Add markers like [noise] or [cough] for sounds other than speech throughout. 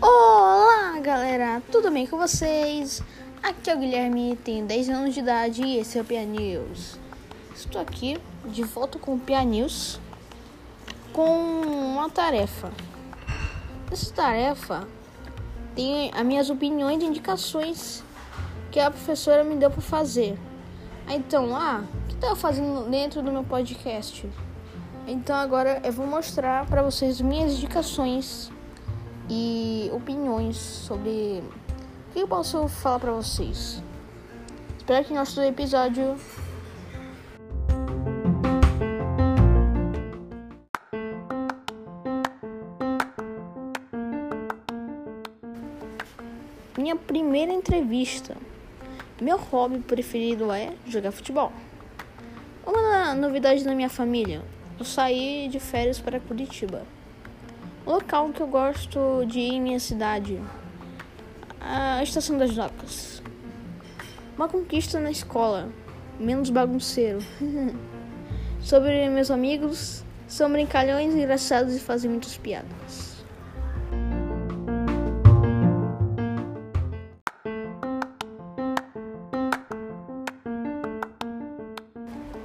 Olá, galera, tudo bem com vocês? Aqui é o Guilherme, tenho 10 anos de idade e esse é o Pia News. Estou aqui de volta com o Pia News com uma tarefa. Essa tarefa tem as minhas opiniões e indicações que a professora me deu para fazer. Então, ah, o que tá fazendo dentro do meu podcast? Então agora eu vou mostrar para vocês minhas indicações e opiniões sobre o que eu posso falar para vocês. Espero que no nosso episódio Minha primeira entrevista. Meu hobby preferido é jogar futebol. Uma novidade na minha família: eu saí de férias para Curitiba. Local que eu gosto de ir em minha cidade, a Estação das Docas. Uma conquista na escola, menos bagunceiro. [laughs] Sobre meus amigos, são brincalhões engraçados e fazem muitas piadas.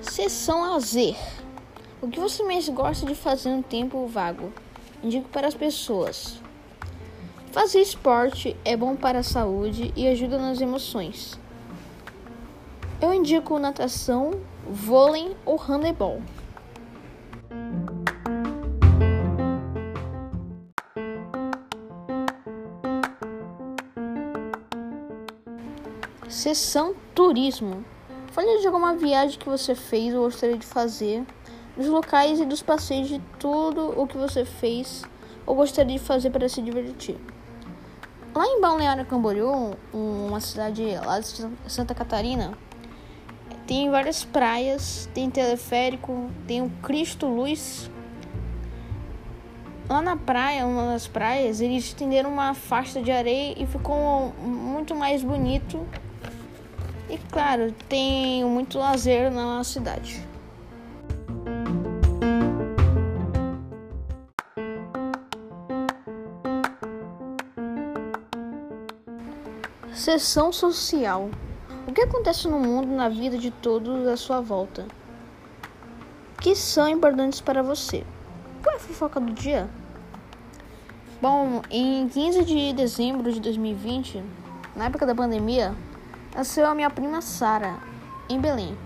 Sessão lazer. O que você mais gosta de fazer no tempo vago? Indico para as pessoas. Fazer esporte é bom para a saúde e ajuda nas emoções. Eu indico natação, vôlei ou handebol. Sessão turismo. Fale de alguma viagem que você fez ou gostaria de fazer, dos locais e dos passeios de tudo o que você fez ou gostaria de fazer para se divertir. Lá em Balneário Camboriú, uma cidade lá de Santa Catarina, tem várias praias, tem teleférico, tem o Cristo Luz. Lá na praia, uma das praias, eles estenderam uma faixa de areia e ficou muito mais bonito e claro, tem muito lazer na cidade. Sessão social. O que acontece no mundo, na vida de todos à sua volta? Que são importantes para você? Qual é a fofoca do dia? Bom, em 15 de dezembro de 2020, na época da pandemia, nasceu a minha prima Sara, em Belém.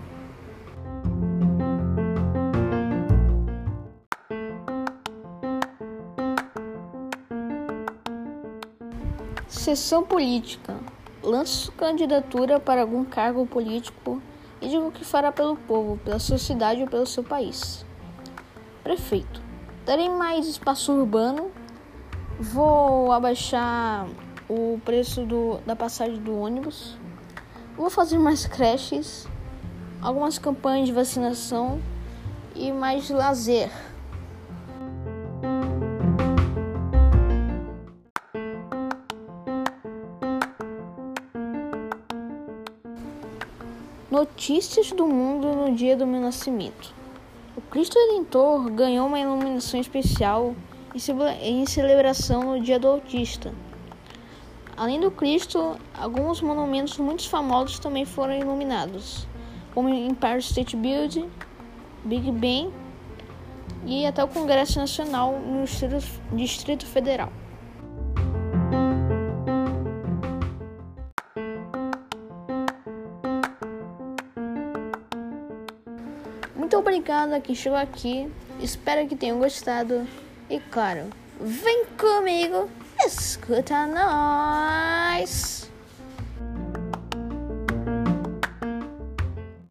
Sessão política. Lanço candidatura para algum cargo político e digo que fará pelo povo, pela sociedade ou pelo seu país. Prefeito. Darei mais espaço urbano. Vou abaixar o preço do, da passagem do ônibus. Vou fazer mais creches, algumas campanhas de vacinação e mais lazer. Notícias do mundo no dia do meu nascimento. O Cristo Redentor ganhou uma iluminação especial em celebração no dia do autista. Além do Cristo, alguns monumentos muito famosos também foram iluminados, como Empire State Building, Big Ben e até o Congresso Nacional no Distrito Federal. Muito obrigada que chegou aqui. Espero que tenham gostado. E claro, vem comigo Escuta nós!